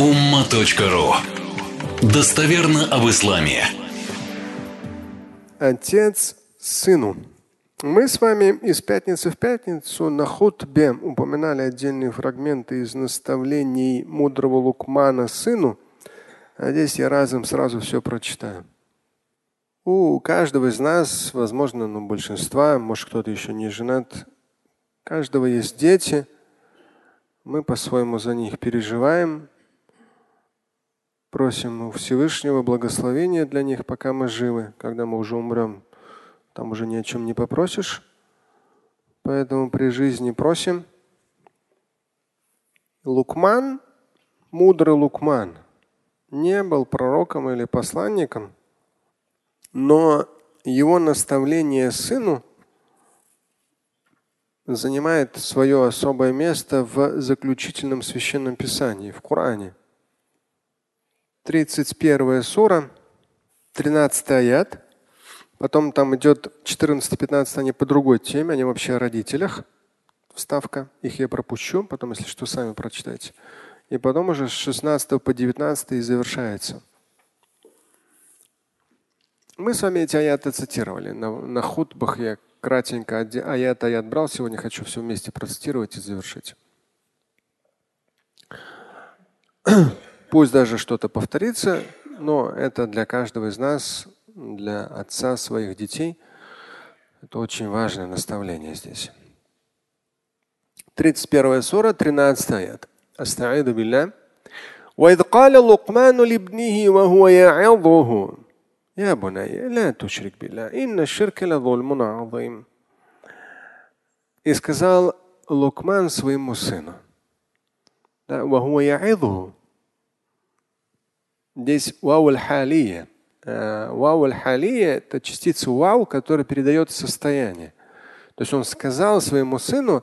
umma.ru Достоверно об исламе. Отец сыну. Мы с вами из пятницы в пятницу на хутбе упоминали отдельные фрагменты из наставлений мудрого Лукмана сыну. А здесь я разом сразу все прочитаю. У каждого из нас, возможно, ну, большинства, может кто-то еще не женат, каждого есть дети. Мы по-своему за них переживаем, просим у Всевышнего благословения для них, пока мы живы. Когда мы уже умрем, там уже ни о чем не попросишь. Поэтому при жизни просим. Лукман, мудрый Лукман, не был пророком или посланником, но его наставление сыну занимает свое особое место в заключительном священном писании, в Коране. 31 сура, 13 аят. Потом там идет 14-15, они по другой теме, они вообще о родителях. Вставка. Их я пропущу, потом, если что, сами прочитайте. И потом уже с 16 по 19 и завершается. Мы с вами эти аяты цитировали. На, на хутбах я кратенько аят аят брал. Сегодня хочу все вместе процитировать и завершить. Пусть даже что-то повторится, но это для каждого из нас, для отца своих детей, это очень важное наставление здесь. 31 сура, 13 аят. Астаиду билля. وإذ قال لقمان لابنه وهو يعظه يا بني لا تشرك بالله إن الشرك لظلم عظيم И сказал Лукман своему сыну. Да, Здесь вау халия. Вау халия это частица вау, которая передает состояние. То есть он сказал своему сыну,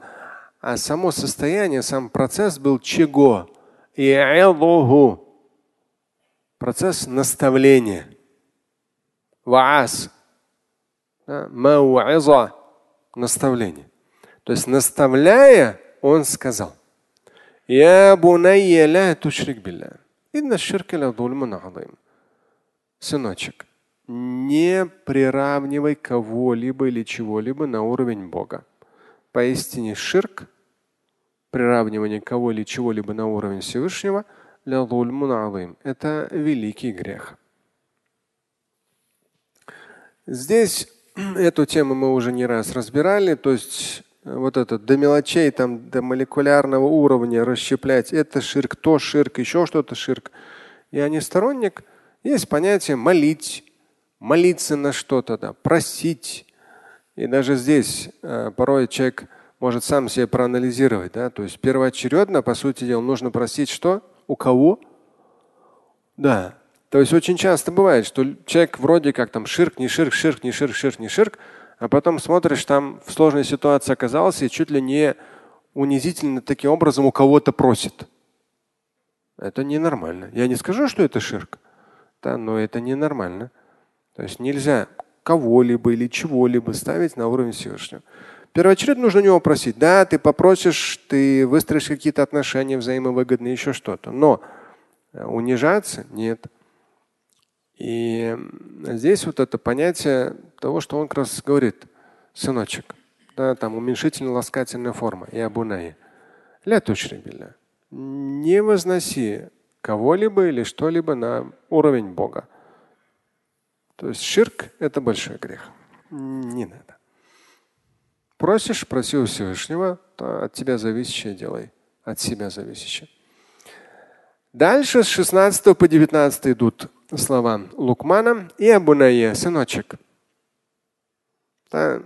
а само состояние, сам процесс был чего? Процесс наставления. Ваас. Мауаза. Наставление. То есть наставляя, он сказал. Я бунайя ля тушрик билля. Инна ширка ля Сыночек, не приравнивай кого-либо или чего-либо на уровень Бога. Поистине ширк, приравнивание кого или чего-либо на уровень Всевышнего, это великий грех. Здесь эту тему мы уже не раз разбирали, то есть вот это до мелочей, там, до молекулярного уровня расщеплять, это ширк, то ширк, еще что-то ширк. Я не сторонник. Есть понятие молить, молиться на что-то, да, просить. И даже здесь э, порой человек может сам себе проанализировать. Да? То есть первоочередно, по сути дела, нужно просить что? У кого? Да, то есть очень часто бывает, что человек вроде как там ширк, не ширк, ширк, не ширк, ширк, не ширк, а потом смотришь, там в сложной ситуации оказался и чуть ли не унизительно таким образом у кого-то просит. Это ненормально. Я не скажу, что это ширк, да, но это ненормально. То есть нельзя кого-либо или чего-либо ставить на уровень Всевышнего. Первоочередно нужно у него просить. Да, ты попросишь, ты выстроишь какие-то отношения взаимовыгодные, еще что-то. Но унижаться нет. И здесь вот это понятие того, что он как раз говорит, сыночек, да, там уменьшительно-ласкательная форма, и абунай. Ля билля. Не возноси кого-либо или что-либо на уровень Бога. То есть ширк – это большой грех. Не надо. Просишь, проси у Всевышнего, то от тебя зависящее делай. От себя зависящее. Дальше с 16 по 19 идут слова Лукмана и Абуная, сыночек. Да,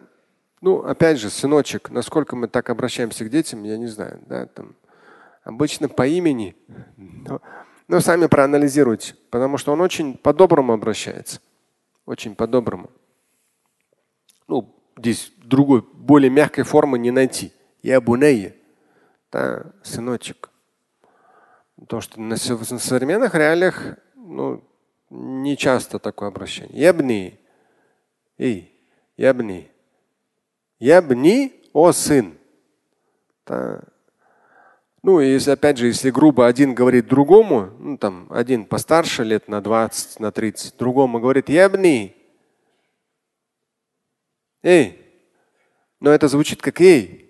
ну, опять же, сыночек, насколько мы так обращаемся к детям, я не знаю. Да, там, обычно по имени. Но, но сами проанализируйте, потому что он очень по-доброму обращается. Очень по-доброму. Ну, здесь другой, более мягкой формы не найти. Я бунейя. Да, сыночек. То, что на современных реалиях ну, не часто такое обращение. Ябни. Эй, ябни. Ябни, о сын. Да. Ну, и если, опять же, если грубо один говорит другому, ну, там, один постарше лет на 20, на 30, другому говорит, ябни. Эй. Но это звучит как эй.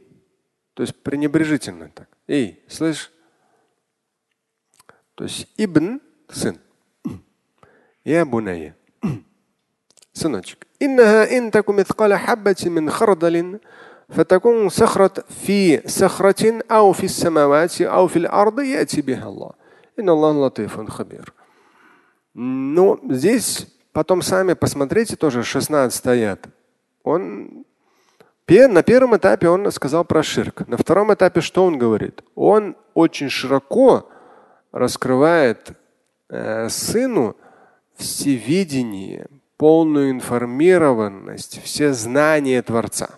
То есть пренебрежительно так. Эй, слышь? То есть ибн – сын. Я буная. Сыночек. إنها إن تكن مثقال حبة من خردل فتكون صخرة في صخرة أو في السماوات أو في الأرض يأتي بها الله. إن الله لطيف خبير. Ну, здесь потом сами посмотрите, тоже 16 аят. Он на первом этапе он сказал про ширк. На втором этапе что он говорит? Он очень широко раскрывает э, сыну всевидение, полную информированность, все знания Творца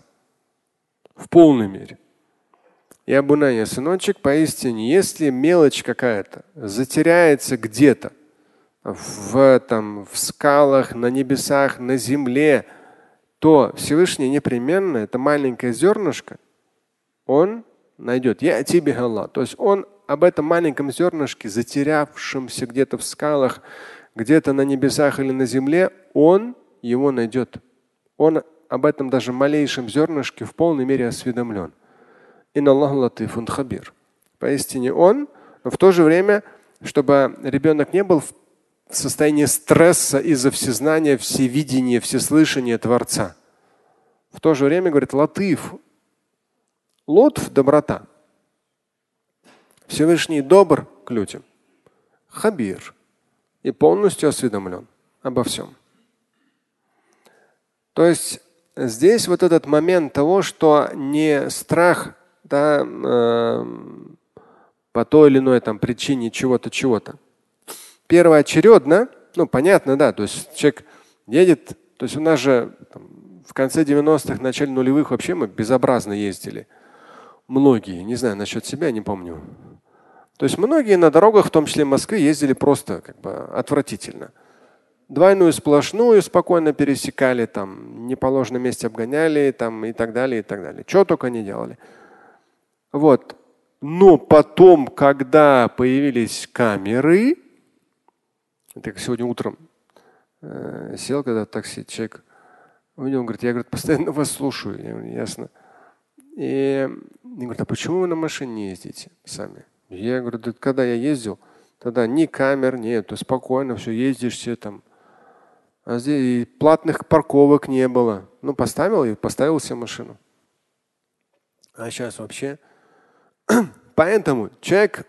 в полной мере. И Абунайя, сыночек, поистине, если мелочь какая-то затеряется где-то, в, там, в скалах, на небесах, на земле, то Всевышний непременно, это маленькое зернышко, он найдет. Я тебе Аллах. То есть он об этом маленьком зернышке, затерявшемся где-то в скалах, где-то на небесах или на земле, он его найдет. Он об этом даже малейшем зернышке в полной мере осведомлен. хабир. Поистине он, но в то же время, чтобы ребенок не был в состоянии стресса из-за всезнания, всевидения, всеслышания Творца. В то же время говорит латыф. Лотф – доброта. Всевышний добр к людям. Хабир. И полностью осведомлен обо всем. То есть здесь вот этот момент того, что не страх да, э, по той или иной там, причине чего-то, чего-то. Первоочередно, ну понятно, да, то есть человек едет, то есть у нас же там, в конце 90-х, начале нулевых вообще мы безобразно ездили. Многие, не знаю насчет себя, не помню. То есть многие на дорогах, в том числе в Москве, ездили просто как бы отвратительно двойную сплошную спокойно пересекали, там, не положенном месте обгоняли там, и так далее, и так далее. Что только не делали. Вот. Но потом, когда появились камеры, это сегодня утром э, сел, когда в такси человек увидел, он говорит, я говорит, постоянно вас слушаю. Я говорю, ясно. И он говорит, а почему вы на машине не ездите сами? Я говорю, да когда я ездил, тогда ни камер нет, спокойно все ездишь, все там а здесь платных парковок не было. Ну, поставил и поставил себе машину. А сейчас вообще. Поэтому человек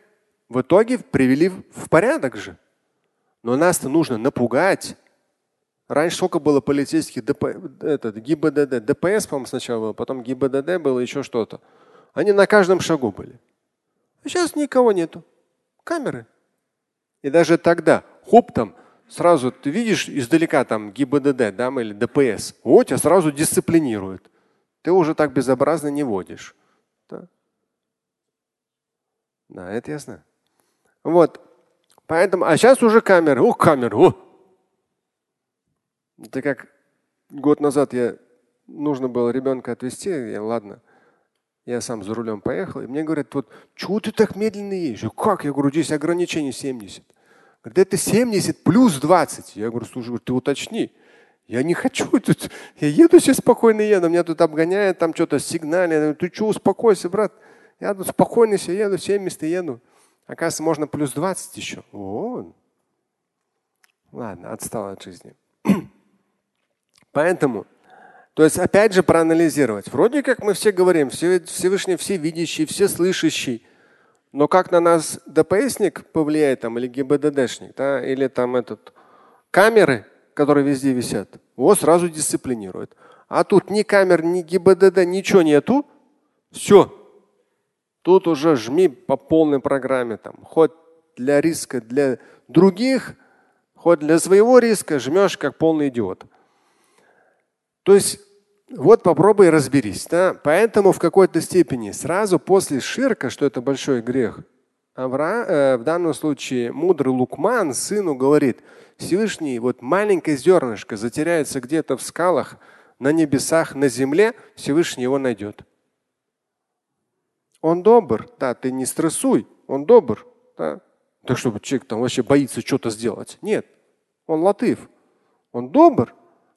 в итоге привели в порядок же. Но нас-то нужно напугать. Раньше сколько было полицейских ДП, этот, ГИБДД, ДПС, по-моему, сначала было, потом ГИБДД было еще что-то. Они на каждом шагу были. А сейчас никого нету. Камеры. И даже тогда, хоп, там сразу ты видишь издалека там ГИБДД да, или ДПС, вот тебя сразу дисциплинируют. Ты уже так безобразно не водишь. Да, да это ясно. Вот. Поэтому, а сейчас уже камеры. О, камеры. О! Это как год назад я нужно было ребенка отвезти, я ладно. Я сам за рулем поехал, и мне говорят, вот, чего ты так медленно едешь? Как? Я говорю, здесь ограничение 70. Говорит, это 70 плюс 20. Я говорю, слушай, ты уточни. Я не хочу тут. Я еду себе спокойно еду. Меня тут обгоняют, там что-то сигнали. Ты что, успокойся, брат. Я тут спокойно себе еду, 70 еду. Оказывается, можно плюс 20 еще. О. Ладно, отстал от жизни. Поэтому, то есть опять же проанализировать. Вроде как мы все говорим, Всевышний все видящий, все слышащий. Но как на нас ДПСник повлияет там, или ГИБДДшник, да, или там этот камеры, которые везде висят, его сразу дисциплинирует. А тут ни камер, ни ГИБДД, ничего нету. Все. Тут уже жми по полной программе. Там, хоть для риска для других, хоть для своего риска жмешь как полный идиот. То есть вот попробуй разберись. Да? Поэтому в какой-то степени сразу после ширка, что это большой грех, Авра, э, в данном случае мудрый Лукман сыну говорит, Всевышний, вот маленькое зернышко затеряется где-то в скалах, на небесах, на земле, Всевышний его найдет. Он добр, да, ты не стрессуй, он добр. Да. Так чтобы человек там вообще боится что-то сделать. Нет, он латыв, он добр,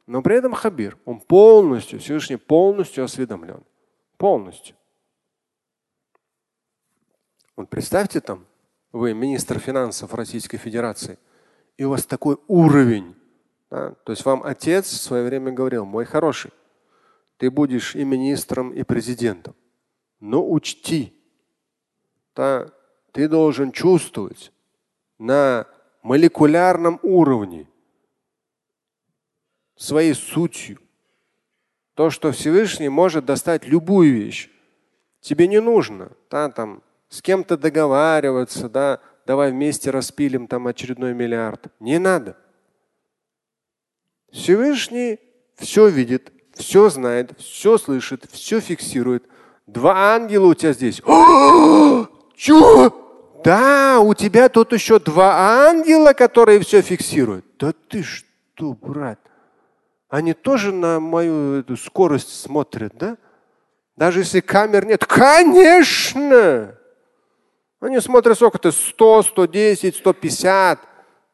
но при этом хабир. Он полностью, Всевышний полностью осведомлен. Полностью. Вот представьте там, вы министр финансов Российской Федерации, и у вас такой уровень. Да? То есть вам отец в свое время говорил, мой хороший, ты будешь и министром, и президентом. Но учти, да, ты должен чувствовать на молекулярном уровне своей сутью то, что Всевышний может достать любую вещь. Тебе не нужно да, там, с кем-то договариваться, да, давай вместе распилим там очередной миллиард. Не надо. Всевышний все видит, все знает, все слышит, все фиксирует. Два ангела у тебя здесь. Чего? Да, у тебя тут еще два ангела, которые все фиксируют. Да ты что, брат? Они тоже на мою эту скорость смотрят, да? Даже если камер нет. Конечно! Они смотрят, сколько ты, 100, 110, 150.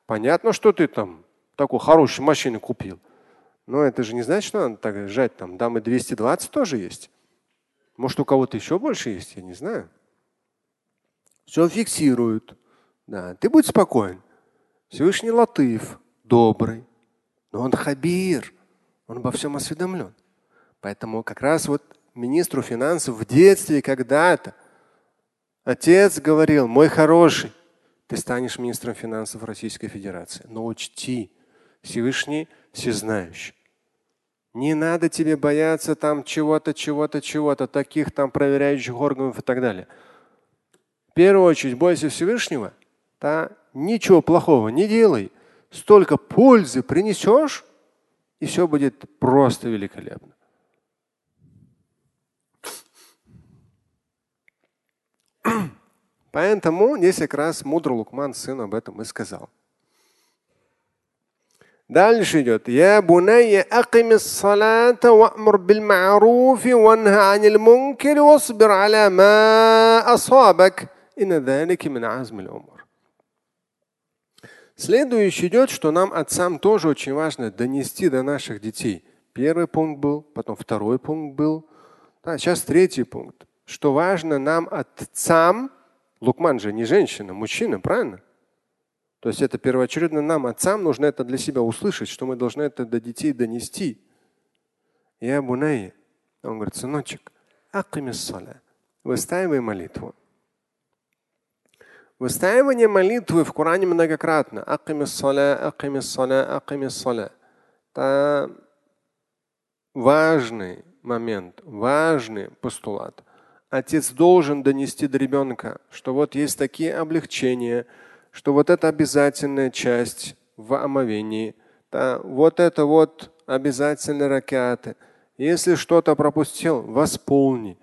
Понятно, что ты там такую хорошую машину купил. Но это же не значит, что надо так жать. Там дамы 220 тоже есть. Может, у кого-то еще больше есть, я не знаю. Все фиксируют. Да, ты будь спокоен. Всевышний Латыф, добрый. Но он хабир. Он обо всем осведомлен. Поэтому как раз вот министру финансов в детстве когда-то Отец говорил, мой хороший, ты станешь министром финансов Российской Федерации. Но учти, Всевышний всезнающий. Не надо тебе бояться там чего-то, чего-то, чего-то, таких там проверяющих органов и так далее. В первую очередь бойся Всевышнего, да, ничего плохого не делай. Столько пользы принесешь, и все будет просто великолепно. Поэтому здесь как раз мудрый Лукман сын об этом и сказал. Дальше идет. Я бунайя акимис салата ва'мур бил ма'руфи ванха анил мункир васбир аля ма асабак. Инна далики мин азмил умр. Следующий идет, что нам отцам тоже очень важно донести до наших детей. Первый пункт был, потом второй пункт был. Да, сейчас третий пункт. Что важно нам отцам Лукман же не женщина, мужчина, правильно? То есть это первоочередно нам, отцам, нужно это для себя услышать, что мы должны это до детей донести. Я бунай. Он говорит, сыночек, выстаивай молитву. Выстаивание молитвы в Коране многократно. Это важный момент, важный постулат отец должен донести до ребенка, что вот есть такие облегчения, что вот это обязательная часть в омовении, да, вот это вот обязательные ракеты. Если что-то пропустил, восполни.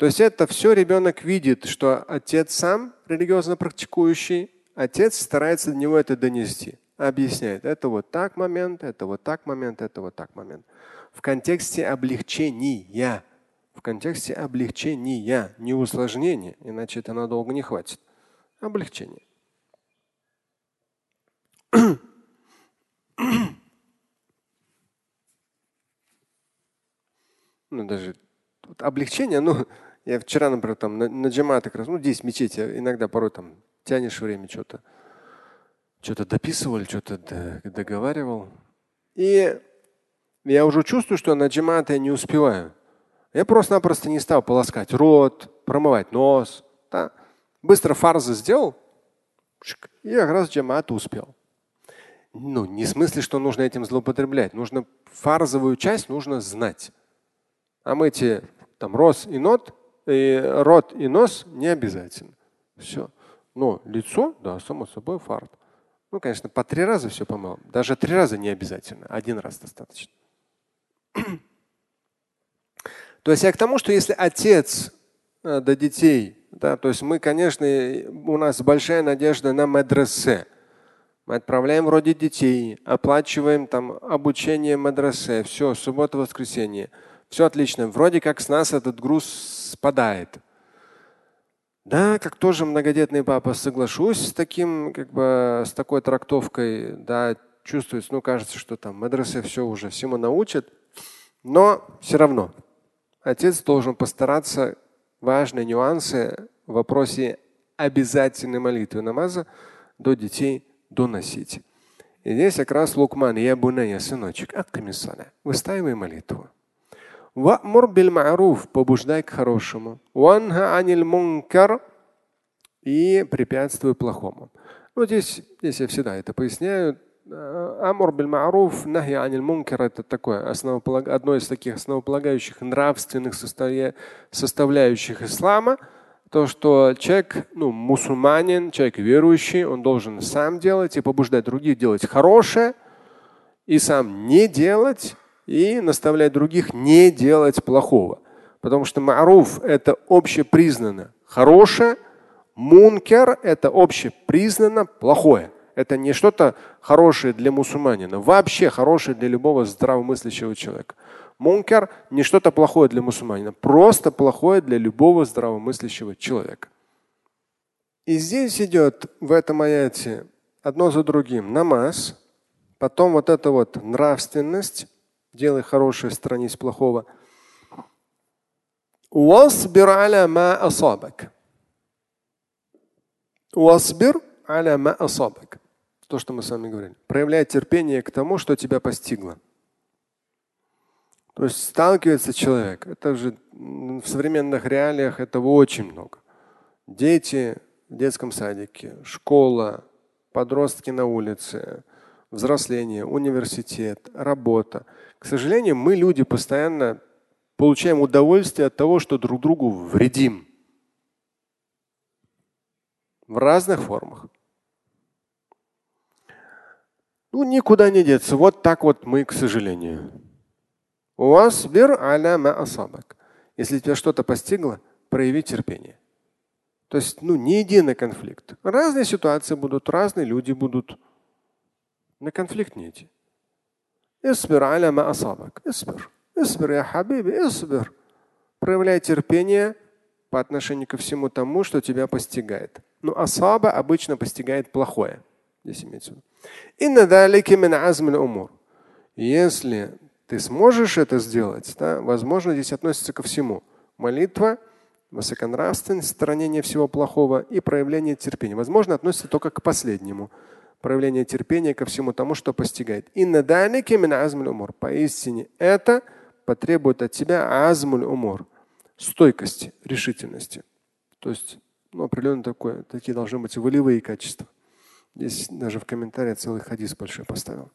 То есть это все ребенок видит, что отец сам религиозно практикующий, отец старается до него это донести, объясняет. Это вот так момент, это вот так момент, это вот так момент. В контексте облегчения в контексте облегчения, не усложнения, иначе это надолго не хватит. Облегчение. ну, даже облегчение, ну, я вчера, например, там на, на как раз, ну, здесь мечеть, иногда порой там тянешь время что-то, что-то дописывал, что-то договаривал. И я уже чувствую, что на джамат я не успеваю. Я просто-напросто не стал полоскать рот, промывать нос. Да? Быстро фарзы сделал, и как раз джамат успел. Ну, не в смысле, что нужно этим злоупотреблять. Нужно фарзовую часть нужно знать. А мы эти там рос и нот, и рот и нос не обязательно. Все. Но лицо, да, само собой, фарт. Ну, конечно, по три раза все помыл. Даже три раза не обязательно. Один раз достаточно. То есть я к тому, что если отец э, до детей, да, то есть мы, конечно, у нас большая надежда на медресе. Мы отправляем вроде детей, оплачиваем там обучение медресе, все, суббота, воскресенье. Все отлично. Вроде как с нас этот груз спадает. Да, как тоже многодетный папа, соглашусь с таким, как бы, с такой трактовкой, да, чувствуется, ну, кажется, что там мадресе все уже всему научат, но все равно отец должен постараться важные нюансы в вопросе обязательной молитвы намаза до детей доносить. И здесь как раз Лукман, я буная, сыночек, аккамисана, выстаивай молитву. Ва'мур биль ма'руф, побуждай к хорошему. Ванха аниль мункар и препятствуй плохому. Ну, здесь, здесь я всегда это поясняю. Амур биль ма'руф, нахи аниль мункар это такое, основополаг... одно из таких основополагающих нравственных составляющих ислама – то, что человек, ну, мусульманин, человек верующий, он должен сам делать и побуждать других делать хорошее, и сам не делать, и наставлять других не делать плохого. Потому что маруф – это общепризнанно хорошее, мункер – это общепризнанно плохое. Это не что-то хорошее для мусульманина, вообще хорошее для любого здравомыслящего человека. Мункар не что-то плохое для мусульманина, просто плохое для любого здравомыслящего человека. И здесь идет в этом аяте одно за другим намаз, потом вот эта вот нравственность, Делай хорошее, сторонись плохого. Уасбир аля ма асабак. Уасбир аля ма асабак. То, что мы с вами говорили. Проявляй терпение к тому, что тебя постигло. То есть сталкивается человек. Это же в современных реалиях этого очень много. Дети в детском садике, школа, подростки на улице, взросление, университет, работа. К сожалению, мы люди постоянно получаем удовольствие от того, что друг другу вредим. В разных формах. Ну, никуда не деться. Вот так вот мы, к сожалению. Уасбир аля ма асабак. Если тебя что-то постигло, прояви терпение. То есть, ну, не единый конфликт. Разные ситуации будут, разные люди будут. На конфликт не идти. Исбир аля ма асабак. Исбир. Исбир, я хабиби, исбир. Проявляй терпение по отношению ко всему тому, что тебя постигает. Ну, асаба обычно постигает плохое. Здесь имеется в виду. Если ты сможешь это сделать, да? возможно, здесь относится ко всему. Молитва, высоконравственность, сторонение всего плохого и проявление терпения. Возможно, относится только к последнему Проявление терпения ко всему тому, что постигает. И на умур. Поистине это потребует от тебя азмуль умур. Стойкости, решительности. То есть ну, определенно такое, такие должны быть волевые качества. Здесь даже в комментариях целый хадис большой поставил.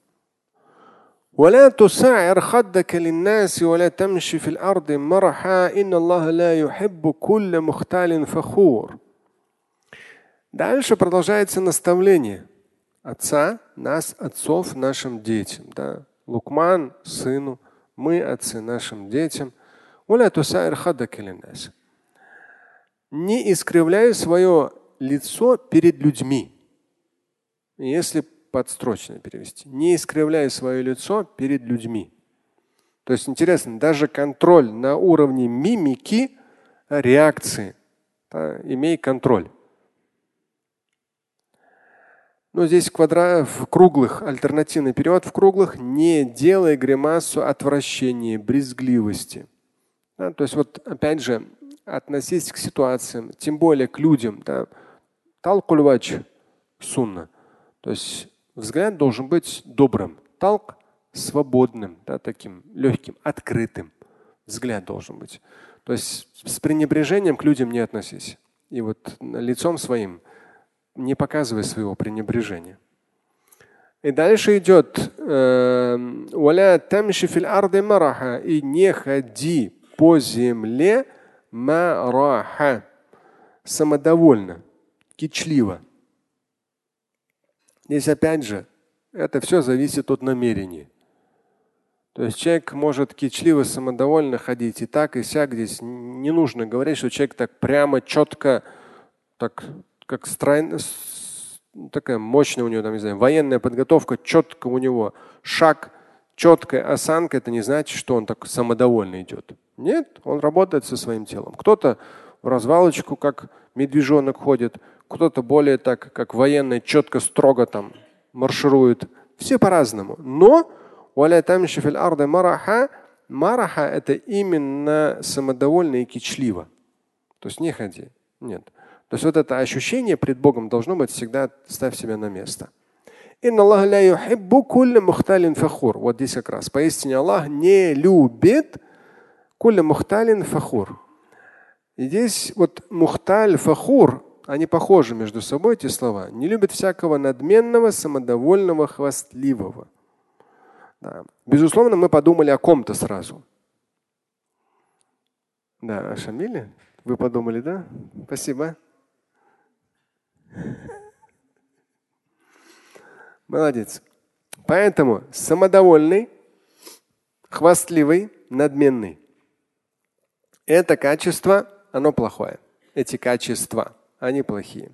ولا تسعر خدك للناس ولا تمشي في الأرض مرحا إن الله لا يحب كل مختال فخور. Дальше продолжается наставление отца, нас, отцов, нашим детям. Да? Лукман сыну, мы отцы нашим детям. Не искривляй свое лицо перед людьми. Если подстрочно перевести. Не искривляй свое лицо перед людьми. То есть интересно, даже контроль на уровне мимики, реакции. Да, имей контроль. Но здесь квадра... в круглых, альтернативный перевод в круглых, не делай гримасу отвращения, брезгливости. Да, то есть вот опять же, относись к ситуациям, тем более к людям. Да, талкульвач сунна. То есть взгляд должен быть добрым. Талк свободным, да, таким легким, открытым. Взгляд должен быть. То есть с пренебрежением к людям не относись. И вот лицом своим не показывай своего пренебрежения. И дальше идет эм, и не ходи по земле мараха самодовольно, кичливо. Здесь опять же, это все зависит от намерения. То есть человек может кичливо, самодовольно ходить и так, и сяк. Здесь не нужно говорить, что человек так прямо, четко, так как стройно, такая мощная у него, там, не знаю, военная подготовка, четко у него шаг, четкая осанка, это не значит, что он так самодовольно идет. Нет, он работает со своим телом. Кто-то в развалочку, как медвежонок ходит, кто-то более так, как военный, четко, строго там марширует. Все по-разному. Но мараха, мараха это именно самодовольно и кичливо. То есть не ходи. Нет. То есть вот это ощущение пред Богом должно быть всегда ставь себя на место. Вот здесь как раз. Поистине Аллах не любит кулля мухталин фахур. И здесь вот мухталь, фахур, они похожи между собой, эти слова. Не любит всякого надменного, самодовольного, хвастливого. Да. Безусловно, мы подумали о ком-то сразу. Да, о Шамиле? Вы подумали, да? Спасибо. Молодец. Поэтому самодовольный, хвастливый, надменный. Это качество, оно плохое. Эти качества, они плохие.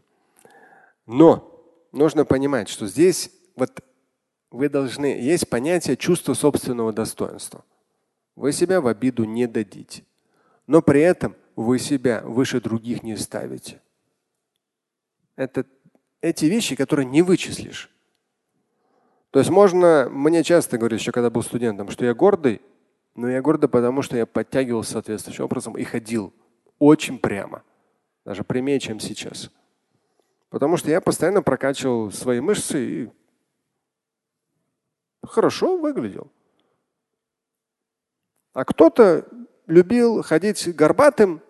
Но нужно понимать, что здесь вот вы должны, есть понятие чувства собственного достоинства. Вы себя в обиду не дадите. Но при этом вы себя выше других не ставите. Это эти вещи, которые не вычислишь. То есть можно, мне часто говорят, еще когда был студентом, что я гордый, но я гордый, потому что я подтягивался соответствующим образом и ходил очень прямо. Даже прямее, чем сейчас. Потому что я постоянно прокачивал свои мышцы и хорошо выглядел. А кто-то любил ходить горбатым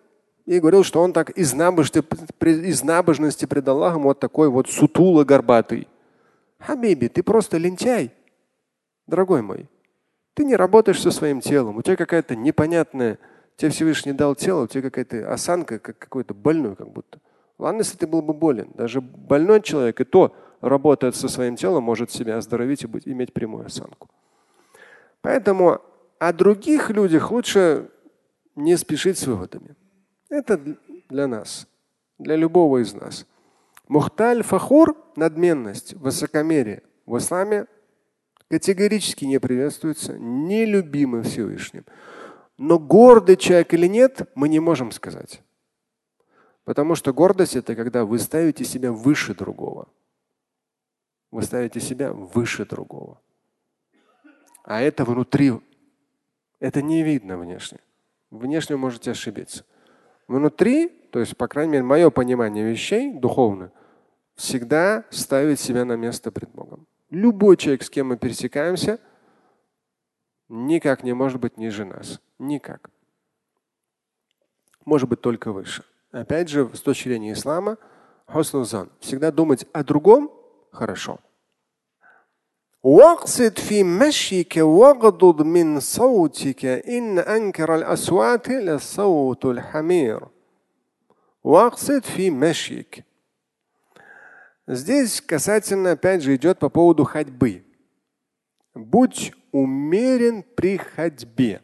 и говорил, что он так из набожности, из набожности пред Аллахом вот такой вот сутуло горбатый. Хабиби, ты просто лентяй, дорогой мой. Ты не работаешь со своим телом, у тебя какая-то непонятная, тебе Всевышний дал тело, у тебя какая-то осанка, как какой-то больной как будто. Ладно, если ты был бы болен. Даже больной человек и то работает со своим телом, может себя оздоровить и быть, иметь прямую осанку. Поэтому о других людях лучше не спешить с выводами. Это для нас, для любого из нас. Мухталь фахур – надменность, высокомерие в исламе категорически не приветствуется, нелюбимы Всевышним. Но гордый человек или нет, мы не можем сказать. Потому что гордость – это когда вы ставите себя выше другого. Вы ставите себя выше другого. А это внутри, это не видно внешне. Внешне можете ошибиться. Внутри, то есть, по крайней мере, мое понимание вещей духовно, всегда ставить себя на место пред Богом. Любой человек, с кем мы пересекаемся, никак не может быть ниже нас. Никак. Может быть только выше. Опять же, с точки зрения ислама, хуснузан. Всегда думать о другом хорошо. واقصد في مشيك واغضض من صوتك إن أنكر الأصوات لصوت الحمير واقصد في مشيك Здесь касательно, опять же, идет по поводу ходьбы. Будь умерен при ходьбе.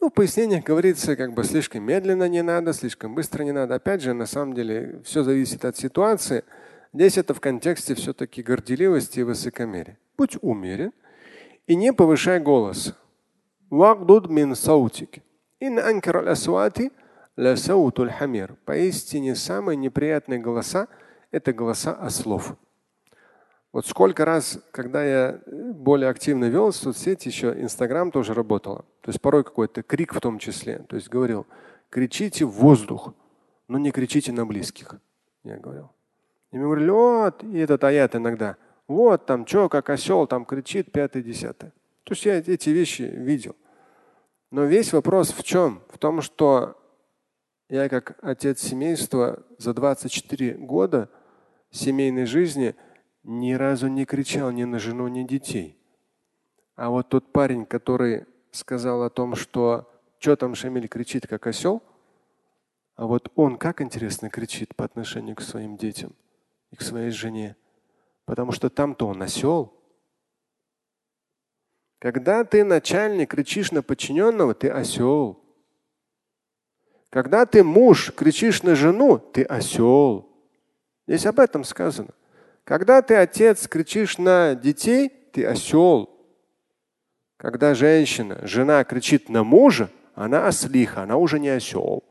Ну, в пояснениях говорится, как бы слишком медленно не надо, слишком быстро не надо. Опять же, на самом деле, все зависит от ситуации. Здесь это в контексте все-таки горделивости и высокомерия. Будь умерен и не повышай голос. Поистине самые неприятные голоса – это голоса ослов. Вот сколько раз, когда я более активно вел соцсети, еще Инстаграм тоже работала. То есть порой какой-то крик в том числе. То есть говорил, кричите в воздух, но не кричите на близких. Я говорил. И мне говорили, вот, и этот аят иногда. Вот там что, как осел там кричит, пятый, десятый. То есть я эти вещи видел. Но весь вопрос в чем? В том, что я как отец семейства за 24 года семейной жизни ни разу не кричал ни на жену, ни детей. А вот тот парень, который сказал о том, что что там Шамиль кричит, как осел, а вот он как интересно кричит по отношению к своим детям и к своей жене. Потому что там-то он осел. Когда ты начальник кричишь на подчиненного, ты осел. Когда ты муж кричишь на жену, ты осел. Здесь об этом сказано. Когда ты отец кричишь на детей, ты осел. Когда женщина, жена кричит на мужа, она ослиха, она уже не осел.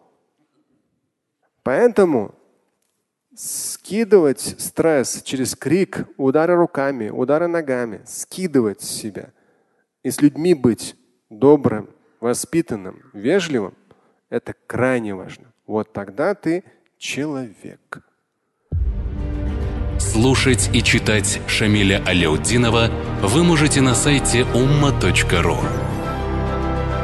Поэтому скидывать стресс через крик, удары руками, удары ногами, скидывать себя и с людьми быть добрым, воспитанным, вежливым, это крайне важно. Вот тогда ты человек. Слушать и читать Шамиля Аляутдинова вы можете на сайте umma.ru.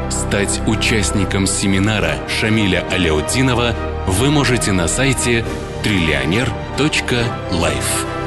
Стать участником семинара Шамиля Аляутдинова вы можете на сайте триллионер.life.